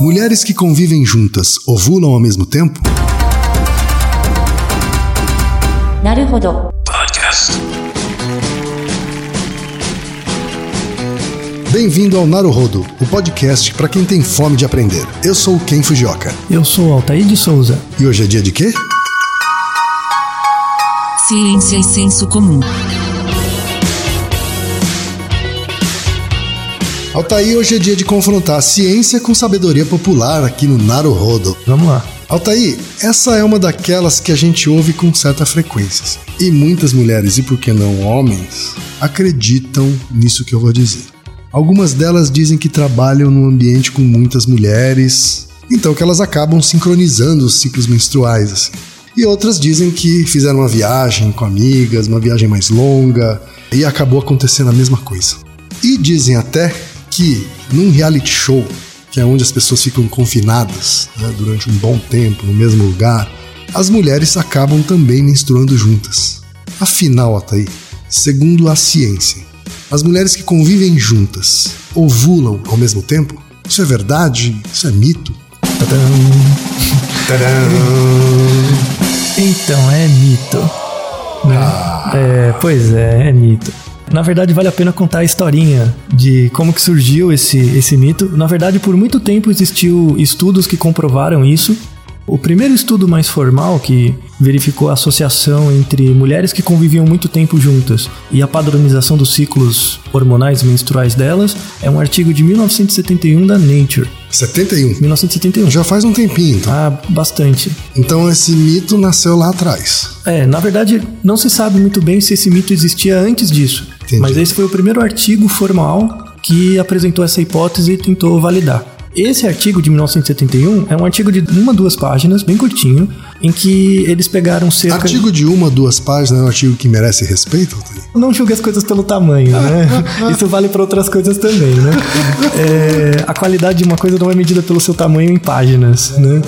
Mulheres que convivem juntas ovulam ao mesmo tempo? Naruhodo. Podcast. Bem-vindo ao Naruhodo, o podcast para quem tem fome de aprender. Eu sou o Ken Fujioka. Eu sou o Altair de Souza. E hoje é dia de quê? Ciência e é senso comum. Altair, hoje é dia de confrontar ciência com sabedoria popular aqui no Naruhodo. Vamos lá. Altair, essa é uma daquelas que a gente ouve com certa frequência. E muitas mulheres, e por que não homens, acreditam nisso que eu vou dizer. Algumas delas dizem que trabalham num ambiente com muitas mulheres, então que elas acabam sincronizando os ciclos menstruais. Assim. E outras dizem que fizeram uma viagem com amigas, uma viagem mais longa, e acabou acontecendo a mesma coisa. E dizem até que num reality show, que é onde as pessoas ficam confinadas né, durante um bom tempo no mesmo lugar, as mulheres acabam também menstruando juntas. Afinal, Ataí, segundo a ciência, as mulheres que convivem juntas ovulam ao mesmo tempo? Isso é verdade? Isso é mito? Então, é mito. né? É, pois é, é mito. Na verdade, vale a pena contar a historinha de como que surgiu esse, esse mito. Na verdade, por muito tempo existiu estudos que comprovaram isso. O primeiro estudo mais formal que verificou a associação entre mulheres que conviviam muito tempo juntas e a padronização dos ciclos hormonais menstruais delas é um artigo de 1971 da Nature. 71. 1971. Já faz um tempinho, então. Ah, bastante. Então esse mito nasceu lá atrás. É, na verdade, não se sabe muito bem se esse mito existia antes disso. Entendi. Mas esse foi o primeiro artigo formal que apresentou essa hipótese e tentou validar. Esse artigo de 1971 é um artigo de uma, duas páginas, bem curtinho, em que eles pegaram cerca Artigo de uma, duas páginas é um artigo que merece respeito? Não julgue as coisas pelo tamanho, né? Isso vale para outras coisas também, né? É, a qualidade de uma coisa não é medida pelo seu tamanho em páginas, né?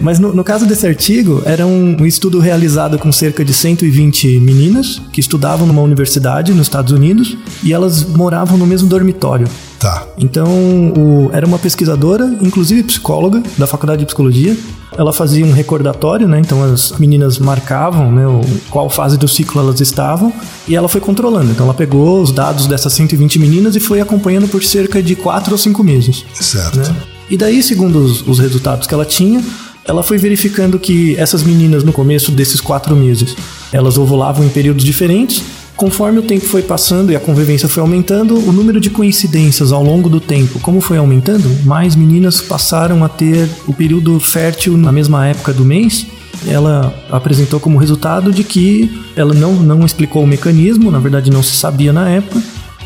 Mas no, no caso desse artigo, era um, um estudo realizado com cerca de 120 meninas que estudavam numa universidade nos Estados Unidos e elas moravam no mesmo dormitório. Tá. Então, o- era uma pesquisadora, inclusive psicóloga, da faculdade de psicologia. Ela fazia um recordatório, né? Então as meninas marcavam, né, o, qual fase do ciclo elas estavam e ela foi controlando. Então ela pegou os dados dessas 120 meninas e foi acompanhando por cerca de 4 ou 5 meses. Certo. né? E daí, segundo os, os resultados que ela tinha, ela foi verificando que essas meninas, no começo desses quatro meses, elas ovulavam em períodos diferentes. Conforme o tempo foi passando e a convivência foi aumentando, o número de coincidências ao longo do tempo, como foi aumentando, mais meninas passaram a ter o período fértil na mesma época do mês. Ela apresentou como resultado de que ela não, não explicou o mecanismo, na verdade não se sabia na época,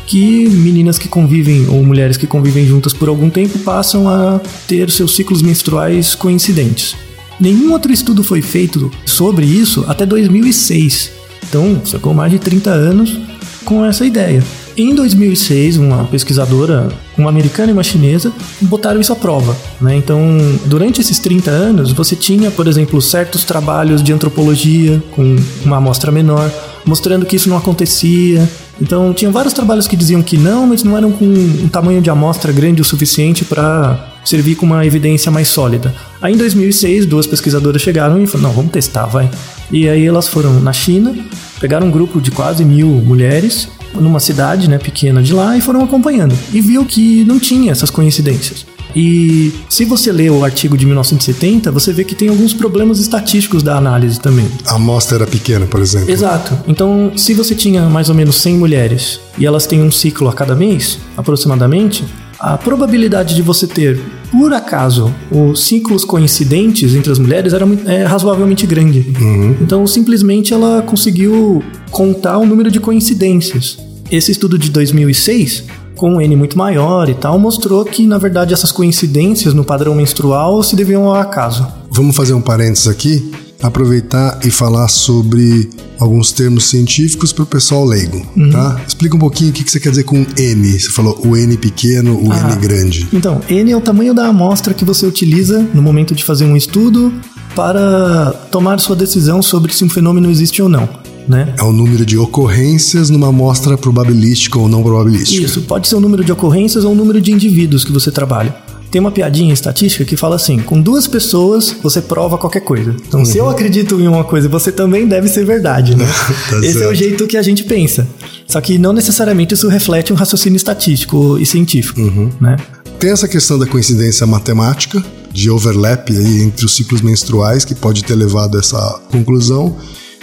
que meninas que convivem ou mulheres que convivem juntas por algum tempo passam a ter seus ciclos menstruais coincidentes. Nenhum outro estudo foi feito sobre isso até 2006. Então, sacou mais de 30 anos com essa ideia. Em 2006, uma pesquisadora, uma americana e uma chinesa, botaram isso à prova. Né? Então, durante esses 30 anos, você tinha, por exemplo, certos trabalhos de antropologia com uma amostra menor, mostrando que isso não acontecia. Então, tinha vários trabalhos que diziam que não, mas não eram com um tamanho de amostra grande o suficiente para servir com uma evidência mais sólida. Aí, em 2006, duas pesquisadoras chegaram e falaram: não, vamos testar, vai. E aí elas foram na China, pegaram um grupo de quase mil mulheres numa cidade né, pequena de lá e foram acompanhando. E viu que não tinha essas coincidências. E se você lê o artigo de 1970, você vê que tem alguns problemas estatísticos da análise também. A amostra era pequena, por exemplo. Exato. Então, se você tinha mais ou menos 100 mulheres e elas têm um ciclo a cada mês, aproximadamente, a probabilidade de você ter, por acaso, os ciclos coincidentes entre as mulheres era é, razoavelmente grande. Então, simplesmente ela conseguiu contar o número de coincidências. Esse estudo de 2006 com um N muito maior e tal, mostrou que, na verdade, essas coincidências no padrão menstrual se deviam ao acaso. Vamos fazer um parênteses aqui, aproveitar e falar sobre alguns termos científicos para o pessoal leigo, tá? Explica um pouquinho o que que você quer dizer com N. Você falou o N pequeno, o N grande. Então, N é o tamanho da amostra que você utiliza no momento de fazer um estudo para tomar sua decisão sobre se um fenômeno existe ou não. Né? É o número de ocorrências numa amostra probabilística ou não probabilística. Isso, pode ser o número de ocorrências ou o número de indivíduos que você trabalha. Tem uma piadinha estatística que fala assim: com duas pessoas você prova qualquer coisa. Então, se eu acredito em uma coisa, você também deve ser verdade, né? Tá Esse é o certo. jeito que a gente pensa. Só que não necessariamente isso reflete um raciocínio estatístico e científico, né? Tem essa questão da coincidência matemática, de overlap aí entre os ciclos menstruais, que pode ter levado a essa conclusão.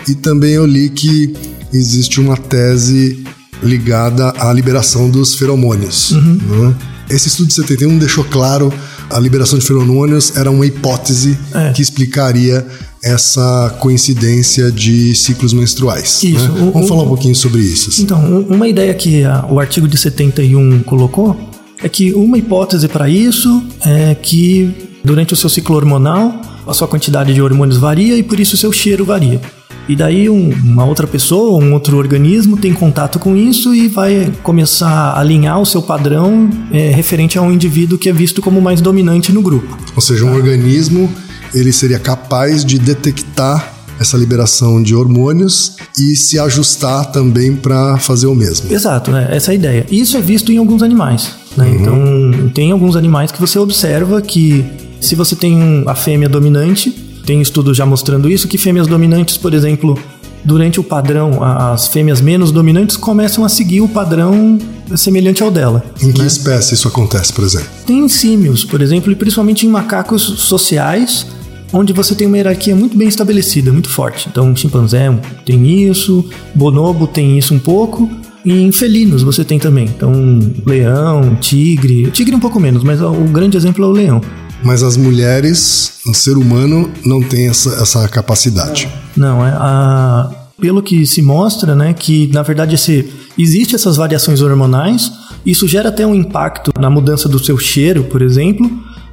E também eu li que existe uma tese ligada à liberação dos feromônios. né? Esse estudo de 71 deixou claro a liberação de feromônios era uma hipótese É. que explicaria essa coincidência de ciclos menstruais. Isso. né? Vamos o- falar um pouquinho sobre isso. assim. Então, um- uma ideia que a- o artigo de 71 colocou é que uma hipótese para isso é que durante o seu ciclo hormonal a sua quantidade de hormônios varia e por isso o seu cheiro varia. E daí um- uma outra pessoa, um outro organismo tem contato com isso e vai começar a alinhar o seu padrão é, referente a um indivíduo que é visto como mais dominante no grupo. Ou seja, um organismo ele seria capaz de detectar essa liberação de hormônios e se ajustar também para fazer o mesmo. Exato, né? essa é a ideia. Isso é visto em alguns animais. Né? Então, tem alguns animais que você observa que se você tem a fêmea dominante, tem estudos já mostrando isso, que fêmeas dominantes, por exemplo, durante o padrão, as fêmeas menos dominantes começam a seguir o padrão semelhante ao dela. Em que espécie isso acontece, por exemplo? Tem em símios, por exemplo, e principalmente em macacos sociais, onde você tem uma hierarquia muito bem estabelecida, muito forte. Então, chimpanzé tem isso, bonobo tem isso um pouco, e em felinos você tem também. Então, leão, tigre, tigre um pouco menos, mas o grande exemplo é o leão. Mas as mulheres, o ser humano, não tem essa, essa capacidade. Não, é a pelo que se mostra, né, que na verdade esse, existe essas variações hormonais, isso gera até um impacto na mudança do seu cheiro, por exemplo,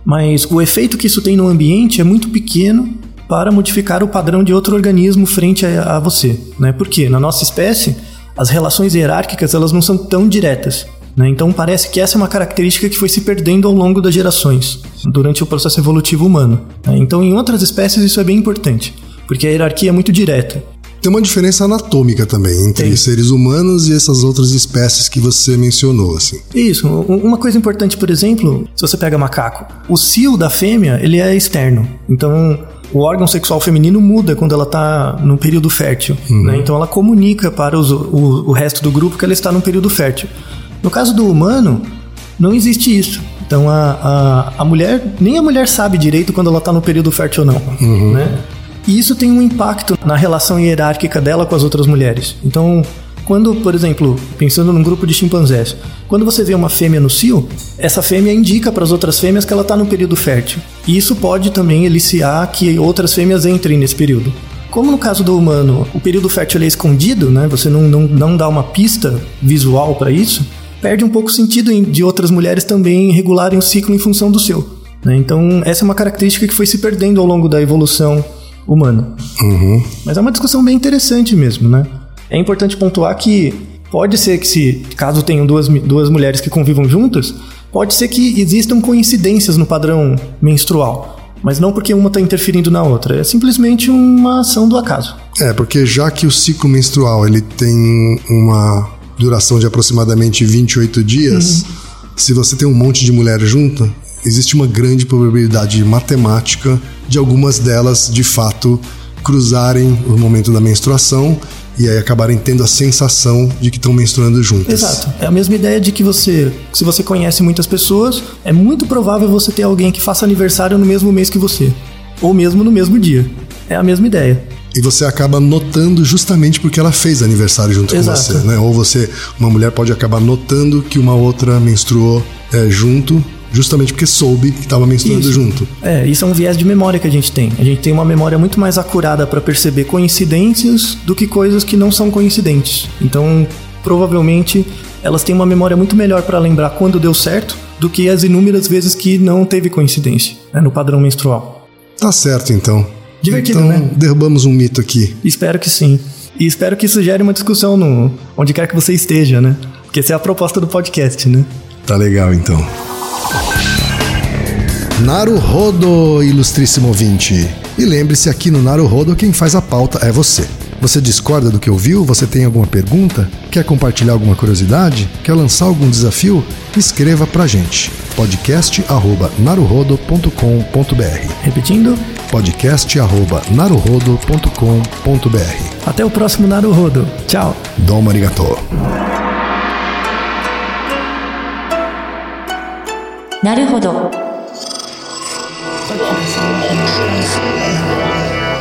mas o efeito que isso tem no ambiente é muito pequeno para modificar o padrão de outro organismo frente a, a você, né? Porque na nossa espécie as relações hierárquicas elas não são tão diretas. né? Então parece que essa é uma característica que foi se perdendo ao longo das gerações, durante o processo evolutivo humano. né? Então em outras espécies isso é bem importante, porque a hierarquia é muito direta. Tem uma diferença anatômica também entre Tem. seres humanos e essas outras espécies que você mencionou, assim. Isso, uma coisa importante, por exemplo, se você pega macaco, o cio da fêmea, ele é externo. Então, o órgão sexual feminino muda quando ela está num período fértil. né? Então, ela comunica para os- o, o resto do grupo que ela está num período fértil. No caso do humano, não existe isso. Então, a, a, a mulher, nem a mulher sabe direito quando ela está no período fértil ou não. Né? E isso tem um impacto na relação hierárquica dela com as outras mulheres. Então, quando, por exemplo, pensando num grupo de chimpanzés, quando você vê uma fêmea no cio, essa fêmea indica para as outras fêmeas que ela está no período fértil. E isso pode também eliciar que outras fêmeas entrem nesse período. Como no caso do humano, o período fértil é escondido, né? Você não, não, não dá uma pista visual para isso, perde um pouco o sentido em- de outras mulheres também regularem o ciclo em função do seu. né? Então, essa é uma característica que foi se perdendo ao longo da evolução humana. Mas é uma discussão bem interessante mesmo, né? É importante pontuar que pode ser que se caso tenham duas, duas mulheres que convivam juntas, pode ser que existam coincidências no padrão menstrual. Mas não porque uma está interferindo na outra, é simplesmente uma ação do acaso. É, porque já que o ciclo menstrual ele tem uma duração de aproximadamente 28 dias, se você tem um monte de mulheres juntas, existe uma grande probabilidade matemática de algumas delas de fato cruzarem o momento da menstruação e aí acabarem tendo a sensação de que estão menstruando juntas. Exato. É a mesma ideia de que você, se você conhece muitas pessoas, é muito provável você ter alguém que faça aniversário no mesmo mês que você, ou mesmo no mesmo dia. É a mesma ideia. E você acaba notando justamente porque ela fez aniversário junto Exato. com você, né? Ou você, uma mulher pode acabar notando que uma outra menstruou é, junto, justamente porque soube que estava menstruando Isso. junto. É, isso é um viés de memória que a gente tem. A gente tem uma memória muito mais acurada para perceber coincidências do que coisas que não são coincidentes. Então, provavelmente, elas têm uma memória muito melhor para lembrar quando deu certo do que as inúmeras vezes que não teve coincidência né, no padrão menstrual. Tá certo, então. Divertido, então, né? derrubamos um mito aqui. Espero que sim. E espero que isso gere uma discussão no onde quer que você esteja, né? Porque essa é a proposta do podcast, né? Tá legal, então. Naruhodo, ilustríssimo ouvinte. E lembre-se, aqui no Naruhodo, quem faz a pauta é você. Você discorda do que ouviu? Você tem alguma pergunta? Quer compartilhar alguma curiosidade? Quer lançar algum desafio? Escreva pra gente. podcast@naruhodo.com.br. Repetindo, podcast@naruhodo.com.br. até o próximo Naruhodo. Tchau. Domo arigato. なるほど。